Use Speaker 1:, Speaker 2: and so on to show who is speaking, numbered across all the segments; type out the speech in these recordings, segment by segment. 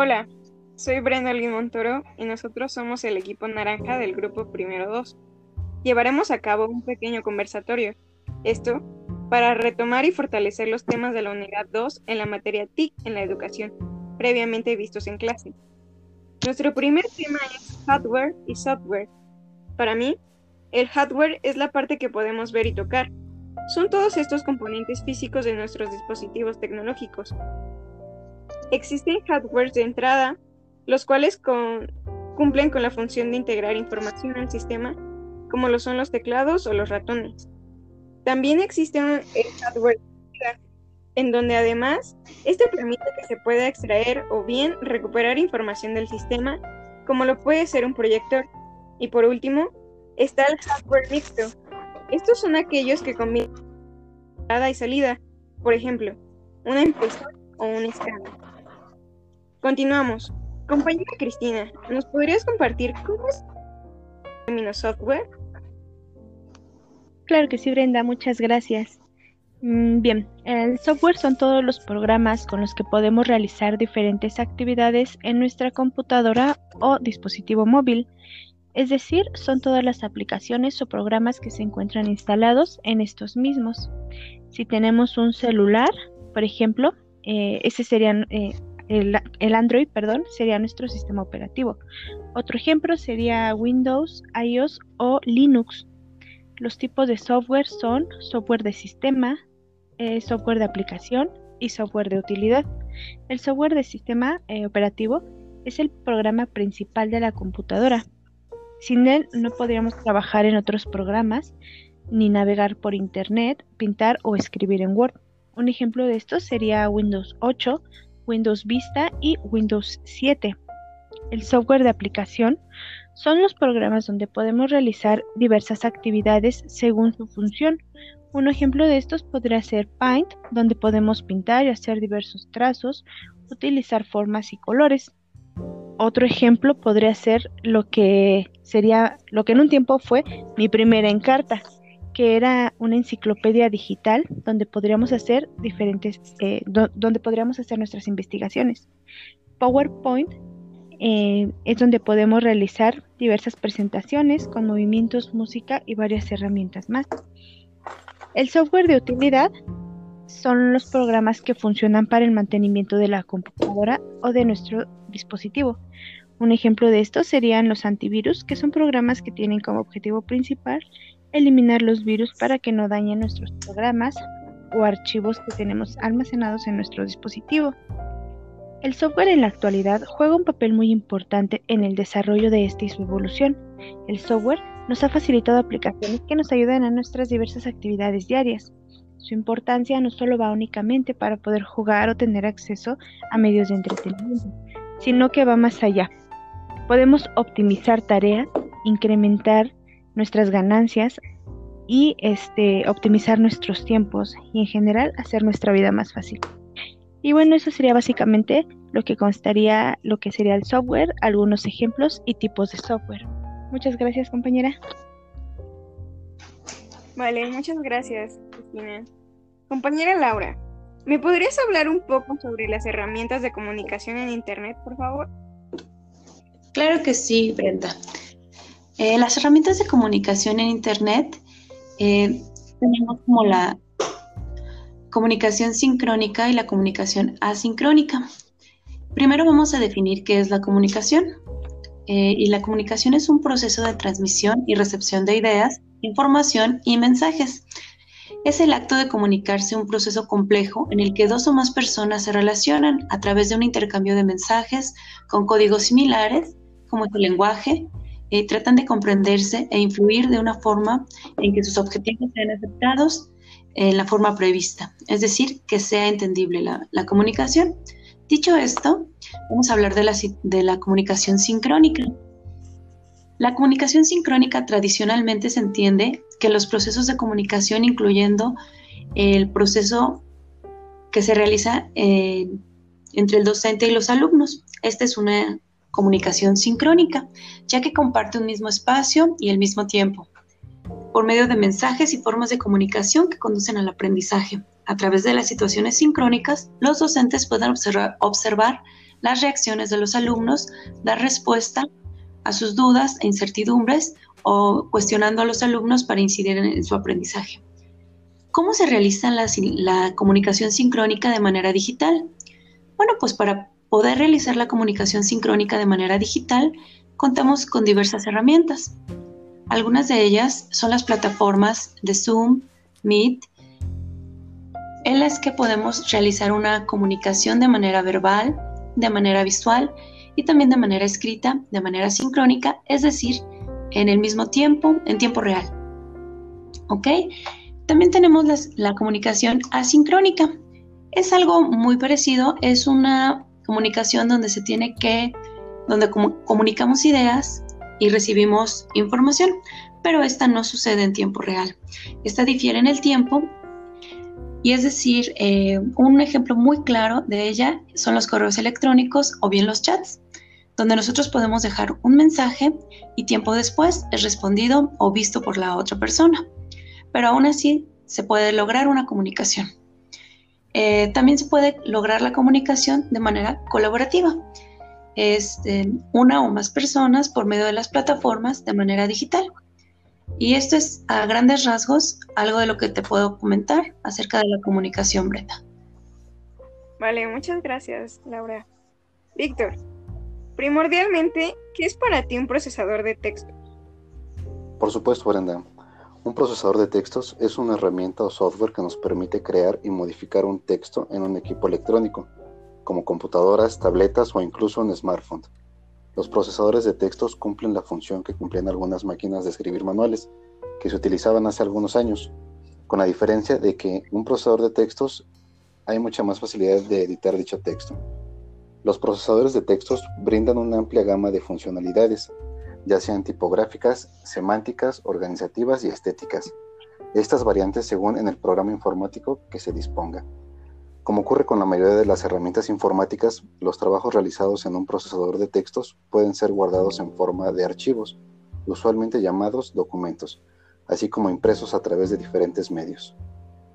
Speaker 1: Hola, soy Brenda Montoro y nosotros somos el equipo naranja del grupo Primero 2. Llevaremos a cabo un pequeño conversatorio. Esto para retomar y fortalecer los temas de la unidad 2 en la materia TIC en la educación, previamente vistos en clase. Nuestro primer tema es hardware y software. Para mí, el hardware es la parte que podemos ver y tocar. Son todos estos componentes físicos de nuestros dispositivos tecnológicos. Existen hardware de entrada, los cuales cumplen con la función de integrar información al sistema, como lo son los teclados o los ratones. También existe el hardware en donde además este permite que se pueda extraer o bien recuperar información del sistema, como lo puede ser un proyector. Y por último, está el hardware mixto. Estos son aquellos que combinan entrada y salida, por ejemplo, una impresora o un escáner. Continuamos. Compañera Cristina, ¿nos podrías compartir cómo es el término software?
Speaker 2: Claro que sí, Brenda, muchas gracias. Mm, bien, el software son todos los programas con los que podemos realizar diferentes actividades en nuestra computadora o dispositivo móvil. Es decir, son todas las aplicaciones o programas que se encuentran instalados en estos mismos. Si tenemos un celular, por ejemplo, eh, ese sería eh, el, Android, perdón, sería nuestro sistema operativo. Otro ejemplo sería Windows, iOS o Linux. Los tipos de software son software de sistema, eh, software de aplicación y software de utilidad. El software de sistema eh, operativo es el programa principal de la computadora. Sin él no podríamos trabajar en otros programas, ni navegar por Internet, pintar o escribir en Word. Un ejemplo de esto sería Windows 8, Windows Vista y Windows 7. El software de aplicación son los programas donde podemos realizar diversas actividades según su función. Un ejemplo de estos podría ser Paint, donde podemos pintar y hacer diversos trazos, utilizar formas y colores. Otro ejemplo podría ser lo que sería lo que en un tiempo fue mi primera encarta, que era una enciclopedia digital donde podríamos hacer diferentes, eh, donde podríamos hacer nuestras investigaciones. PowerPoint eh, es donde podemos realizar diversas presentaciones con movimientos, música y varias herramientas más. El software de utilidad son los programas que funcionan para el mantenimiento de la computadora o de nuestro dispositivo. Un ejemplo de esto serían los antivirus, que son programas que tienen como objetivo principal eliminar los virus para que no dañen nuestros programas o archivos que tenemos almacenados en nuestro dispositivo. El software en la actualidad juega un papel muy importante en el desarrollo de este y su evolución. El software nos ha facilitado aplicaciones que nos ayudan a nuestras diversas actividades diarias. Su importancia no solo va únicamente para poder jugar o tener acceso a medios de entretenimiento, sino que va más allá. Podemos optimizar tareas, incrementar nuestras ganancias y este, optimizar nuestros tiempos y en general hacer nuestra vida más fácil. Y bueno, eso sería básicamente lo que constaría lo que sería el software, algunos ejemplos y tipos de software. Muchas gracias, compañera.
Speaker 1: Vale, muchas gracias, Cristina. Compañera Laura, ¿me podrías hablar un poco sobre las herramientas de comunicación en Internet, por favor?
Speaker 3: Claro que sí, Brenda. Eh, las herramientas de comunicación en Internet eh, tenemos como la comunicación sincrónica y la comunicación asincrónica. Primero vamos a definir qué es la comunicación. Eh, y la comunicación es un proceso de transmisión y recepción de ideas, información y mensajes. Es el acto de comunicarse un proceso complejo en el que dos o más personas se relacionan a través de un intercambio de mensajes con códigos similares, como el lenguaje, y tratan de comprenderse e influir de una forma en que sus objetivos sean aceptados en la forma prevista, es decir, que sea entendible la, comunicación. Dicho esto, vamos a hablar de la, de la comunicación sincrónica. La comunicación sincrónica tradicionalmente se entiende que los procesos de comunicación, incluyendo el proceso que se realiza eh, entre el docente y los alumnos. Esta es una comunicación sincrónica, ya que comparte un mismo espacio y el mismo tiempo por medio de mensajes y formas de comunicación que conducen al aprendizaje. A través de las situaciones sincrónicas, los docentes pueden observar, las reacciones de los alumnos, dar respuesta a sus dudas e incertidumbres o cuestionando a los alumnos para incidir en, su aprendizaje. ¿Cómo se realiza la, la comunicación sincrónica de manera digital? Bueno, pues para poder realizar la comunicación sincrónica de manera digital, contamos con diversas herramientas. Algunas de ellas son las plataformas de Zoom, Meet, en las que podemos realizar una comunicación de manera verbal, de manera visual y también de manera escrita, de manera sincrónica, es decir, en el mismo tiempo, en tiempo real. ¿Ok? También tenemos la comunicación asincrónica. Es algo muy parecido, es una comunicación donde se tiene que, donde comunicamos ideas y recibimos información, pero esta no sucede en tiempo real. Esta difiere en el tiempo y es decir, eh, un ejemplo muy claro de ella son los correos electrónicos o bien los chats, donde nosotros podemos dejar un mensaje y tiempo después es respondido o visto por la otra persona. Pero aún así se puede lograr una comunicación. Eh, también se puede lograr la comunicación de manera colaborativa. Este, una o más personas por medio de las plataformas de manera digital. Y esto es a grandes rasgos algo de lo que te puedo comentar acerca de la comunicación, Brenda.
Speaker 1: Vale, muchas gracias, Laura. Víctor, primordialmente, ¿qué es para ti un procesador de texto?
Speaker 4: Por supuesto, Brenda. Un procesador de textos es una herramienta o software que nos permite crear y modificar un texto en un equipo electrónico, como computadoras, tabletas o incluso un smartphone. Los procesadores de textos cumplen la función que cumplían algunas máquinas de escribir manuales, que se utilizaban hace algunos años, con la diferencia de que un procesador de textos hay mucha más facilidad de editar dicho texto. Los procesadores de textos brindan una amplia gama de funcionalidades, ya sean tipográficas, semánticas, organizativas y estéticas. Estas variantes según en el programa informático que se disponga. Como ocurre con la mayoría de las herramientas informáticas, los trabajos realizados en un procesador de textos pueden ser guardados en forma de archivos, usualmente llamados documentos, así como impresos a través de diferentes medios.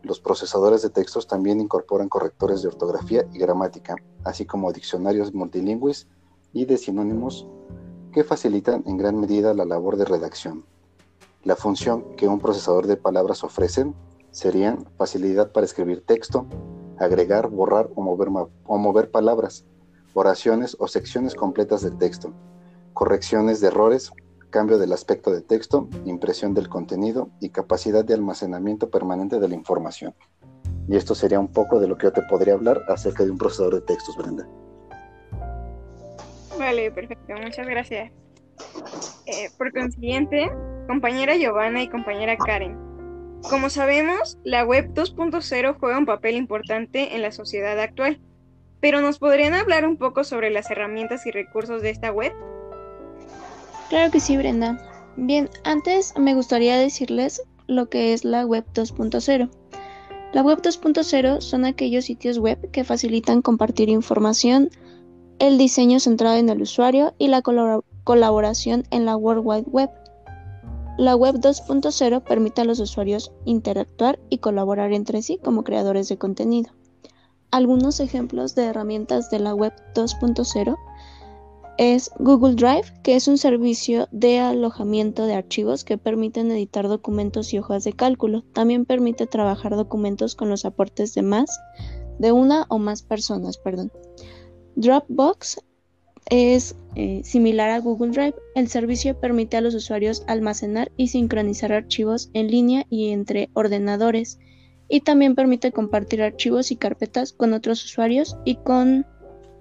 Speaker 4: Los procesadores de textos también incorporan correctores de ortografía y gramática, así como diccionarios multilingües y de sinónimos que facilitan en gran medida la labor de redacción. La función que un procesador de palabras ofrece serían facilidad para escribir texto, agregar, borrar o mover, o mover palabras, oraciones o secciones completas del texto, correcciones de errores, cambio del aspecto de texto, impresión del contenido y capacidad de almacenamiento permanente de la información. Y esto sería un poco de lo que yo te podría hablar acerca de un procesador de textos, Brenda.
Speaker 1: Vale, perfecto, muchas gracias. Eh, por consiguiente, compañera Giovanna y compañera Karen, como sabemos, la web 2.0 juega un papel importante en la sociedad actual, pero ¿nos podrían hablar un poco sobre las herramientas y recursos de esta web?
Speaker 5: Claro que sí, Brenda. Bien, antes me gustaría decirles lo que es la web 2.0. La web 2.0 son aquellos sitios web que facilitan compartir información, el diseño centrado en el usuario y la colaboración en la World Wide Web. La web 2.0 permite a los usuarios interactuar y colaborar entre sí como creadores de contenido. Algunos ejemplos de herramientas de la web 2.0 es Google Drive, que es un servicio de alojamiento de archivos que permiten editar documentos y hojas de cálculo. También permite trabajar documentos con los aportes de más de una o más personas, perdón. Dropbox es eh, similar a Google Drive. El servicio permite a los usuarios almacenar y sincronizar archivos en línea y entre ordenadores y también permite compartir archivos y carpetas con otros usuarios y con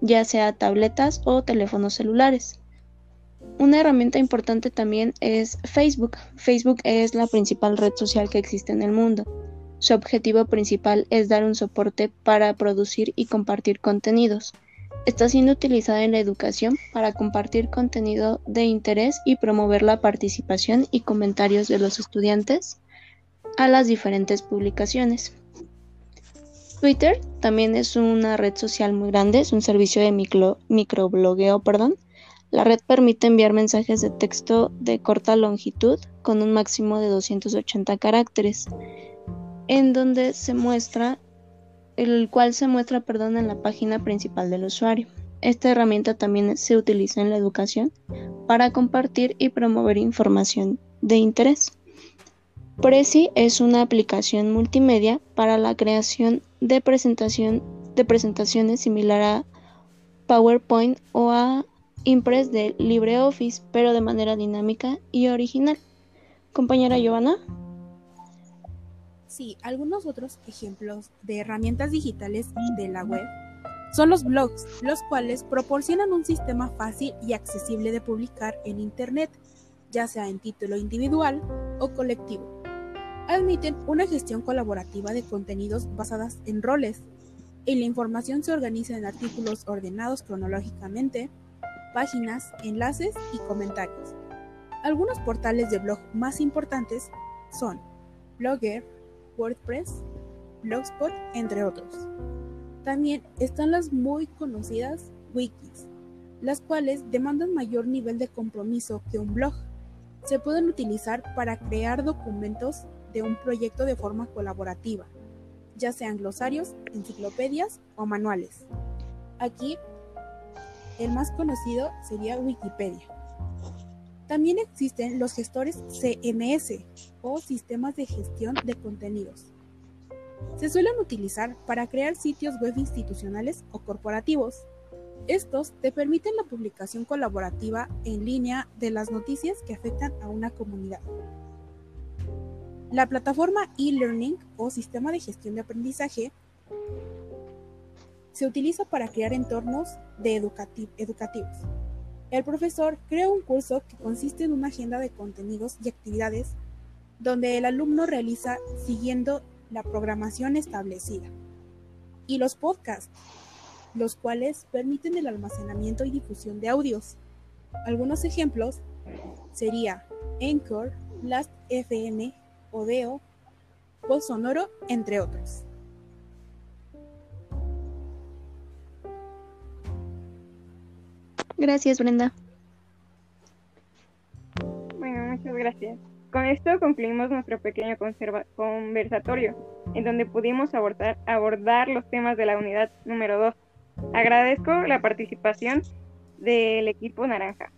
Speaker 5: ya sea tabletas o teléfonos celulares. Una herramienta importante también es Facebook. Facebook es la principal red social que existe en el mundo. Su objetivo principal es dar un soporte para producir y compartir contenidos. Está siendo utilizada en la educación para compartir contenido de interés y promover la participación y comentarios de los estudiantes a las diferentes publicaciones. Twitter también es una red social muy grande, es un servicio de micro, microblogueo, perdón. La red permite enviar mensajes de texto de corta longitud con un máximo de 280 caracteres, en donde se muestra el cual se muestra perdón, en la página principal del usuario. esta herramienta también se utiliza en la educación para compartir y promover información de interés. Prezi es una aplicación multimedia para la creación de, presentación, de presentaciones similar a PowerPoint o a Impress de LibreOffice, pero de manera dinámica y original. Compañera Giovanna.
Speaker 6: Sí, algunos otros ejemplos de herramientas digitales de la web son los blogs, los cuales proporcionan un sistema fácil y accesible de publicar en Internet, ya sea en título individual o colectivo. Admiten una gestión colaborativa de contenidos basadas en roles, y la información se organiza en artículos ordenados cronológicamente, páginas, enlaces y comentarios. Algunos portales de blog más importantes son Blogger, WordPress, Blogspot, entre otros. También están las muy conocidas wikis, las cuales demandan mayor nivel de compromiso que un blog. Se pueden utilizar para crear documentos de un proyecto de forma colaborativa, ya sean glosarios, enciclopedias o manuales. Aquí, el más conocido sería Wikipedia. También existen los gestores CMS o sistemas de gestión de contenidos se suelen utilizar para crear sitios web institucionales o corporativos. Estos te permiten la publicación colaborativa en línea de las noticias que afectan a una comunidad. La plataforma e-learning o sistema de gestión de aprendizaje se utiliza para crear entornos de educativos. El profesor crea un curso que consiste en una agenda de contenidos y actividades donde el alumno realiza siguiendo la programación establecida. Y los podcasts, los cuales permiten el almacenamiento y difusión de audios. Algunos ejemplos sería Anchor, Last.fm, Odeo, Voz Sonoro, entre otros.
Speaker 5: Gracias, Brenda.
Speaker 1: Bueno, muchas gracias. Con esto concluimos nuestro pequeño conversatorio, en donde pudimos abordar, abordar los temas de la unidad número 2. Agradezco la participación del equipo naranja.